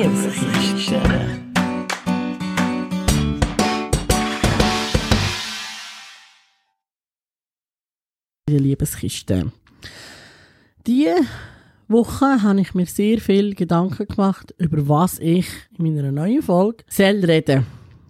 Liebeskiste. Die Liebeskiste. Diese Woche habe ich mir sehr viel Gedanken gemacht, über was ich in meiner neuen Folge soll reden.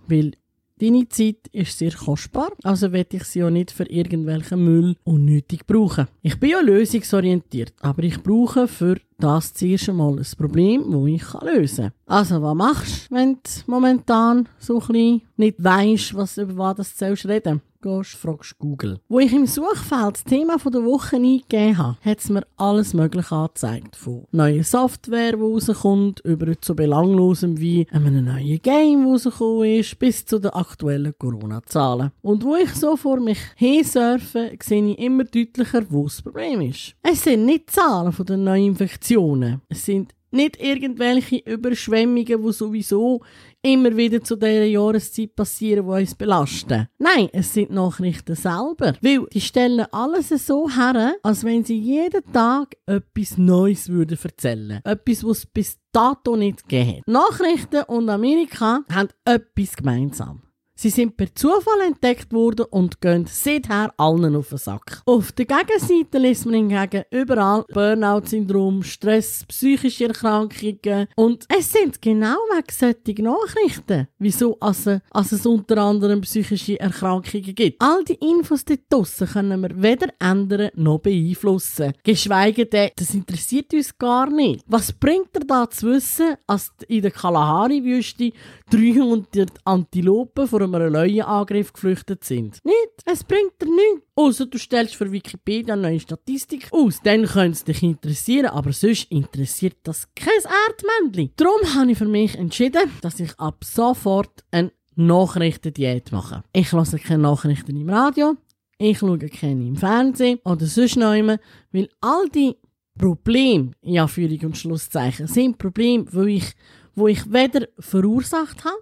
Weil deine Zeit ist sehr kostbar, also werde ich sie auch nicht für irgendwelchen Müll unnötig brauchen. Ich bin ja lösungsorientiert, aber ich brauche für das zuerst einmal ein Problem, das ich lösen kann. Also, was machst du, wenn du momentan so ein bisschen nicht weisst, was, über was du reden gehst, fragst Google. Wo ich im Suchfeld das Thema der Woche eingegeben habe, hat es mir alles Mögliche angezeigt. Von neuer Software, die rauskommt, über zu belanglosem wie einem neuen Game, das rausgekommen ist, bis zu den aktuellen Corona-Zahlen. Und wo ich so vor mich hinsurfe, sehe ich immer deutlicher, wo das Problem ist. Es sind nicht Zahlen von den neuen Infektionen. Es sind nicht irgendwelche Überschwemmungen, die sowieso immer wieder zu dieser Jahreszeit passieren, die uns belasten. Nein, es sind Nachrichten selber. Weil die stellen alles so her, als wenn sie jeden Tag etwas Neues würden erzählen. Etwas, was es bis dato nicht gegeben hat. Nachrichten und Amerika haben etwas gemeinsam. Sie sind per Zufall entdeckt worden und gehen seither allen auf den Sack. Auf der Gegenseite liest man hingegen überall Burnout-Syndrom, Stress, psychische Erkrankungen und es sind genau wegen solchen Nachrichten, wieso also, also es unter anderem psychische Erkrankungen gibt. All die Infos dort draussen können wir weder ändern noch beeinflussen. Geschweige denn, das interessiert uns gar nicht. Was bringt er da zu wissen, als in der Kalahari-Wüste 300 Antilopen vor einem Löwenangriff geflüchtet sind. Nicht, es bringt dir nichts. Außer du stellst für Wikipedia eine neue Statistik aus. Dann könnte es dich interessieren, aber sonst interessiert das kein Erdmännchen. Darum habe ich für mich entschieden, dass ich ab sofort eine Nachrichtendiät mache. Ich lasse keine Nachrichten im Radio, ich schaue keine im Fernsehen oder sonst noch immer, weil all die Probleme, ja, Führung und Schlusszeichen, sind Probleme, wo ich, wo ich weder verursacht habe,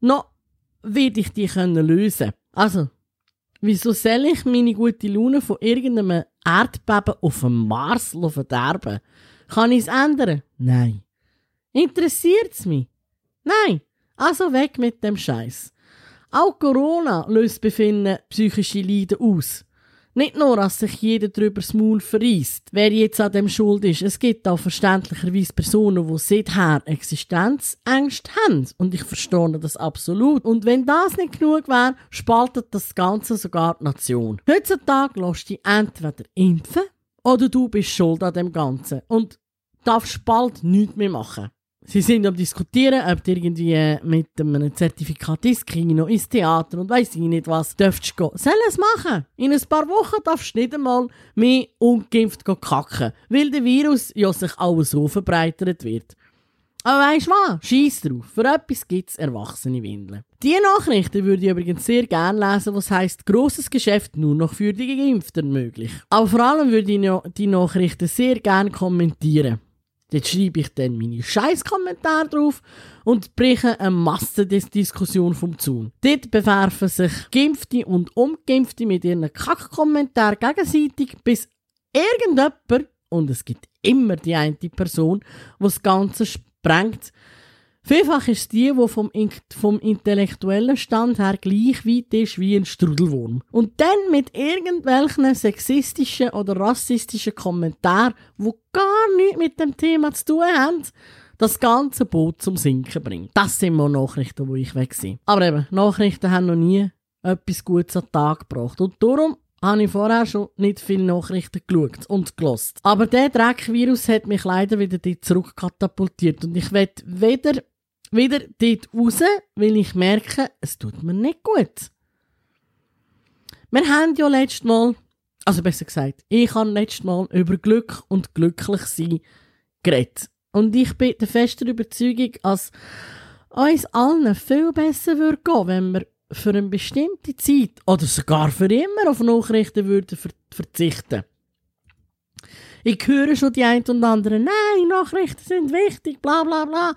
noch werde ich die können lösen. Also, wieso soll ich meine gute Laune von irgendeinem Erdbeben auf dem Mars verderben? Kann ich es ändern? Nein. Interessiert es mich? Nein. Also weg mit dem Scheiß. Auch Corona löst Befinden psychische Leiden aus. Nicht nur, dass sich jeder drüber das Maul verreist, wer jetzt an dem schuld ist. Es gibt auch verständlicherweise Personen, die seither Existenzängste haben. Und ich verstehe das absolut. Und wenn das nicht genug wäre, spaltet das Ganze sogar die Nation. Heutzutage lässt dich entweder impfen oder du bist schuld an dem Ganzen. Und darfst bald nichts mehr machen. Sie sind am diskutieren, ob du irgendwie äh, mit einem Zertifikat ins Kino, ins Theater und weiss ich nicht was, dürftest gehen. Soll es machen? In ein paar Wochen darfst du nicht einmal mehr ungeimpft kacken, weil der Virus ja sich auch so verbreitert wird. Aber weisst was? Scheiß drauf. Für etwas gibt's erwachsene Windeln. Die Nachrichten würde ich übrigens sehr gerne lesen, was heisst, grosses Geschäft nur noch für die Geimpften möglich. Aber vor allem würde ich die Nachrichten sehr gerne kommentieren. Dort schreibe ich dann meine Scheißkommentare drauf und breche eine Massendiskussion vom Zaun. Dort bewerfen sich Geimpfte und Ungeimpfte mit ihren Kackkommentaren gegenseitig, bis irgendjemand, und es gibt immer die eine Person, die das Ganze sprengt, Vielfach ist die, die vom, vom intellektuellen Stand her gleich weit ist wie ein Strudelwurm. Und dann mit irgendwelchen sexistischen oder rassistischen Kommentaren, die gar nichts mit dem Thema zu tun haben, das ganze Boot zum Sinken bringt. Das sind mal Nachrichten, wo ich weg bin. Aber eben, Nachrichten haben noch nie etwas Gutes an den Tag gebracht. Und darum habe ich vorher schon nicht viele Nachrichten geschaut und gelost. Aber der Dreckvirus hat mich leider wieder zurückkatapultiert und ich will weder wieder dort raus, weil ich merke, es tut mir nicht gut. Wir haben ja letztes Mal, also besser gesagt, ich habe letztes Mal über Glück und glücklich sein geredet. Und ich bin der festen Überzeugung, dass uns allen viel besser würde gehen, wenn wir für eine bestimmte Zeit oder sogar für immer auf Nachrichten würden verzichten. Ich höre schon die ein und anderen, nein, Nachrichten sind wichtig, bla bla bla.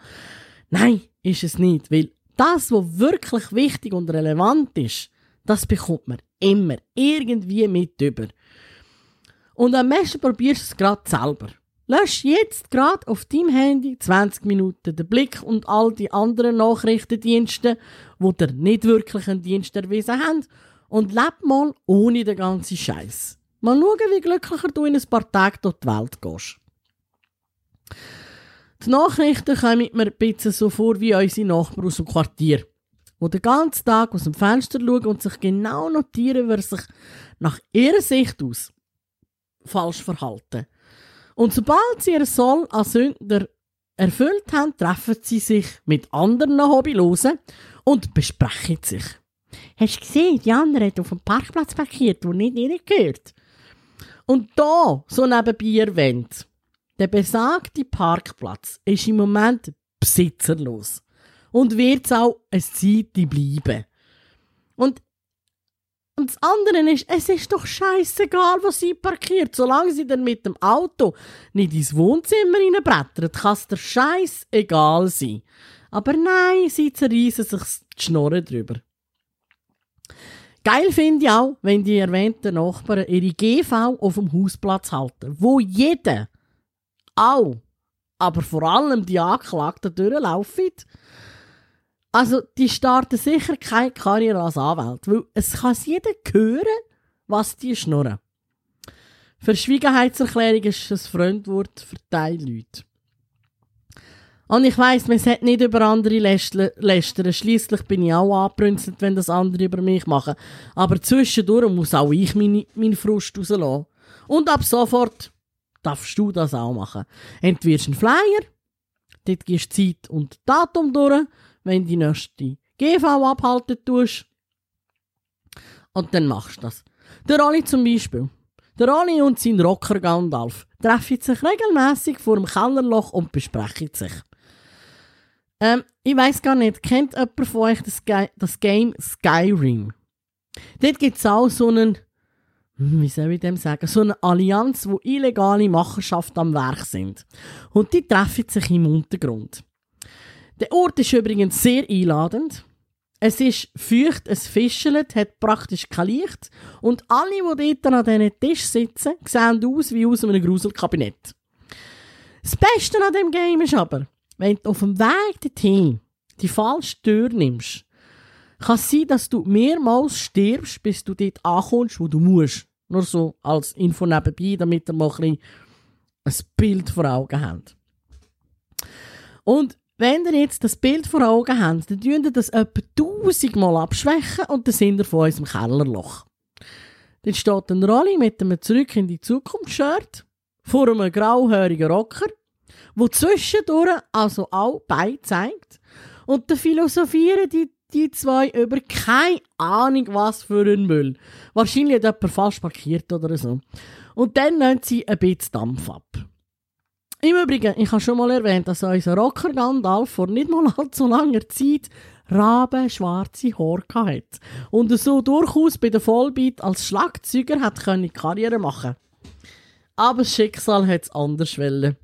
Nein, ist es nicht, weil das, was wirklich wichtig und relevant ist, das bekommt man immer irgendwie mit über. Und am besten probierst du es gerade selber. Lösch jetzt gerade auf deinem Handy 20 Minuten den Blick und all die anderen Nachrichtendienste, wo dir nicht wirklich einen Dienst erwiesen haben, und leb mal ohne den ganzen Scheiß. Mal schauen, wie glücklicher du in ein paar Tagen durch die Welt gehst. Die Nachrichten kommen mir ein bisschen so vor wie unsere Nachbarn aus dem Quartier, die den ganzen Tag aus dem Fenster schauen und sich genau notieren, wer sich nach ihrer Sicht aus falsch verhalten. Und sobald sie ihr Soll als Sünder erfüllt haben, treffen sie sich mit anderen Hobbylosen und besprechen sich. Hast du gesehen, die andere hat auf dem Parkplatz parkiert, wo nicht ihnen gehört. Und da, so nebenbei erwähnt, der besagte Parkplatz ist im Moment besitzerlos und wird es auch eine Zeit bleiben. Und und das andere ist, es ist doch scheißegal, wo sie parkiert. Solange sie dann mit dem Auto nicht ins Wohnzimmer reinbrettert, kann es der Scheiß egal sein. Aber nein, sie zerreißen sich die Schnorren drüber. Geil finde ich auch, wenn die erwähnten Nachbarn ihre GV auf dem Hausplatz halten, wo jeder, auch, aber vor allem die Anklagten durchlaufen also, die starten sicher keine Karriere als Anwalt, weil es kann jeder hören, was die schnurren. Verschwiegenheitserklärung ist ein Fremdwort für Teilleute. Und ich weiss, man sollte nicht über andere lästern. Schliesslich bin ich auch angebrünzelt, wenn das andere über mich machen. Aber zwischendurch muss auch ich meine, meinen Frust rauslassen. Und ab sofort darfst du das auch machen. Entweder einen Flyer, dort gehst Zeit und Datum durch wenn die nächste GV abhalten tust. Und dann machst du das. Der Rolli zum Beispiel. Der Rolli und sein Rocker Gandalf treffen sich regelmäßig vor dem Kellerloch und besprechen sich. Ähm, ich weiß gar nicht, kennt jemand von euch das, Ge das Game Skyrim? Dort gibt es auch so einen, wie soll ich dem sagen, so eine Allianz, wo illegale Machenschaft am Werk sind. Und die treffen sich im Untergrund. Der Ort ist übrigens sehr einladend. Es ist feucht, es fischelt, hat praktisch kein Licht und alle, die dort an diesen Tisch sitzen, sehen aus wie aus einem Gruselkabinett. Das Beste an dem Game ist aber, wenn du auf dem Weg dorthin die falsche Tür nimmst, kann sein, dass du mehrmals stirbst, bis du dort ankommst, wo du musst. Nur so als Info nebenbei, damit ihr mal ein, ein Bild vor Augen habt. Und wenn ihr jetzt das Bild vor Augen habt, dann tun ihr das etwa tausendmal abschwächen und dann sind ihr von unserem Kellerloch. Dann steht ein Rolli mit einem Zurück in die Zukunft-Shirt vor einem grauhörigen Rocker, wo zwischendurch also auch Bein zeigt und dann philosophieren die, die zwei über keine Ahnung was für einen Müll. Wahrscheinlich hat jemand falsch parkiert oder so. Und dann nehmen sie ein bisschen Dampf ab. Im Übrigen, ich habe schon mal erwähnt, dass unser Rocker Gandalf vor nicht mal allzu langer Zeit rabenschwarze Haare hatte und so durchaus bei der Vollbeat als Schlagzeuger hat können Karriere machen. Aber das Schicksal hat es anders wollen.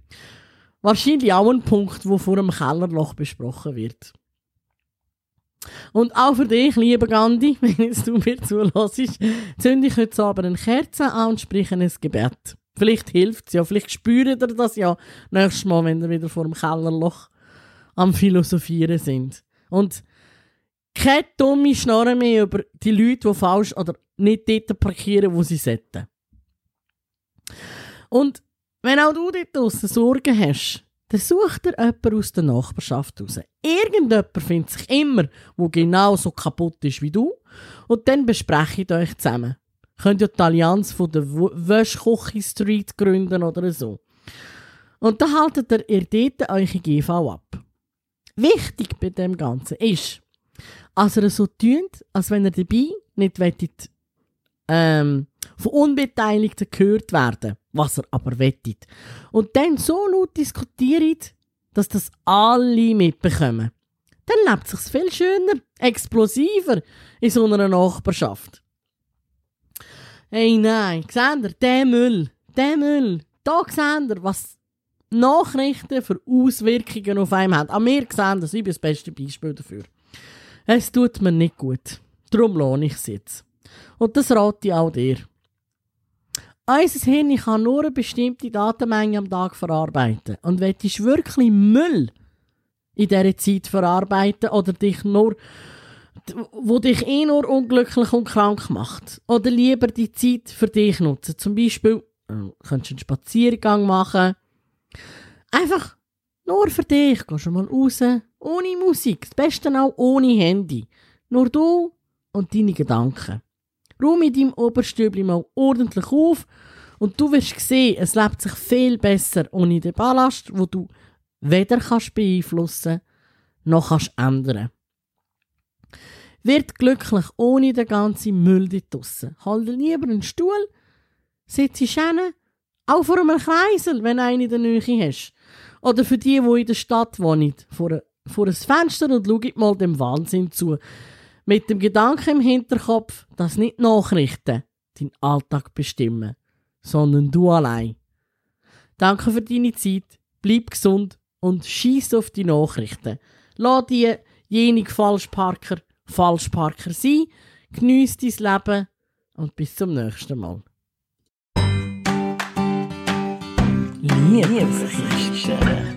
Wahrscheinlich auch ein Punkt, wo vor einem Kellerloch besprochen wird. Und auch für dich, lieber Gandhi, wenn jetzt du mir zulässt, zünde ich heute Abend eine Kerze an und spreche ein Gebet. Vielleicht hilft es ja, vielleicht spürt ihr das ja nächstes Mal, wenn ihr wieder vor dem Kellerloch am Philosophieren sind. Und keine dumme Schnorren mehr über die Leute, die falsch oder nicht dort parkieren, wo sie sollten. Und wenn auch du dort draussen Sorgen hast, dann such dir jemanden aus der Nachbarschaft raus. Irgendjemand findet sich immer, wo genau so kaputt ist wie du. Und dann besprecht euch zusammen könnt ihr die Allianz von der Wäschkochi Street gründen oder so. Und da haltet ihr, ihr dort eure GV ab. Wichtig bei dem Ganzen ist, dass ihr so tut, als wenn ihr dabei nicht wettet, ähm, von Unbeteiligten gehört werden, was ihr aber wettet. Und dann so laut diskutiert, dass das alle mitbekommen. Dann lebt es sich viel schöner, explosiver in so einer Nachbarschaft. Hey, nein, seht ihr, der Müll, der Müll, da seht ihr, was Nachrichten für Auswirkungen auf einem haben. An mir sehen das, ich bin das beste Beispiel dafür. Es tut mir nicht gut. Darum lohne ich es jetzt. Und das rate ich auch dir. Unser Hirn kann nur eine bestimmte Datenmenge am Tag verarbeiten. Und wenn du wirklich Müll in dieser Zeit verarbeiten oder dich nur, wo dich eh nur unglücklich und krank macht. Oder lieber die Zeit für dich nutzen. Zum Beispiel, äh, könntest du einen Spaziergang machen. Einfach nur für dich. Gehst du mal raus. Ohne Musik. Das Beste auch ohne Handy. Nur du und deine Gedanken. Ruhe mit deinem Oberstübli mal ordentlich auf und du wirst sehen, es lebt sich viel besser ohne den Ballast, wo du weder kannst beeinflussen noch kannst ändern. Wird glücklich ohne den ganzen Müll dort draussen. Halte lieber einen Stuhl, sitze hin, auch vor einem Kreisel, wenn du einen in der Nähe hast. Oder für die, die in der Stadt wohnen, vor, vor ein Fenster und schau mal dem Wahnsinn zu. Mit dem Gedanken im Hinterkopf, dass nicht Nachrichten deinen Alltag bestimmen, sondern du allein. Danke für deine Zeit, bleib gesund und schieß auf die Nachrichten. Lass die jenig Falschparker Falschparker sein, geniess dein Leben und bis zum nächsten Mal. Liebesgeschichte.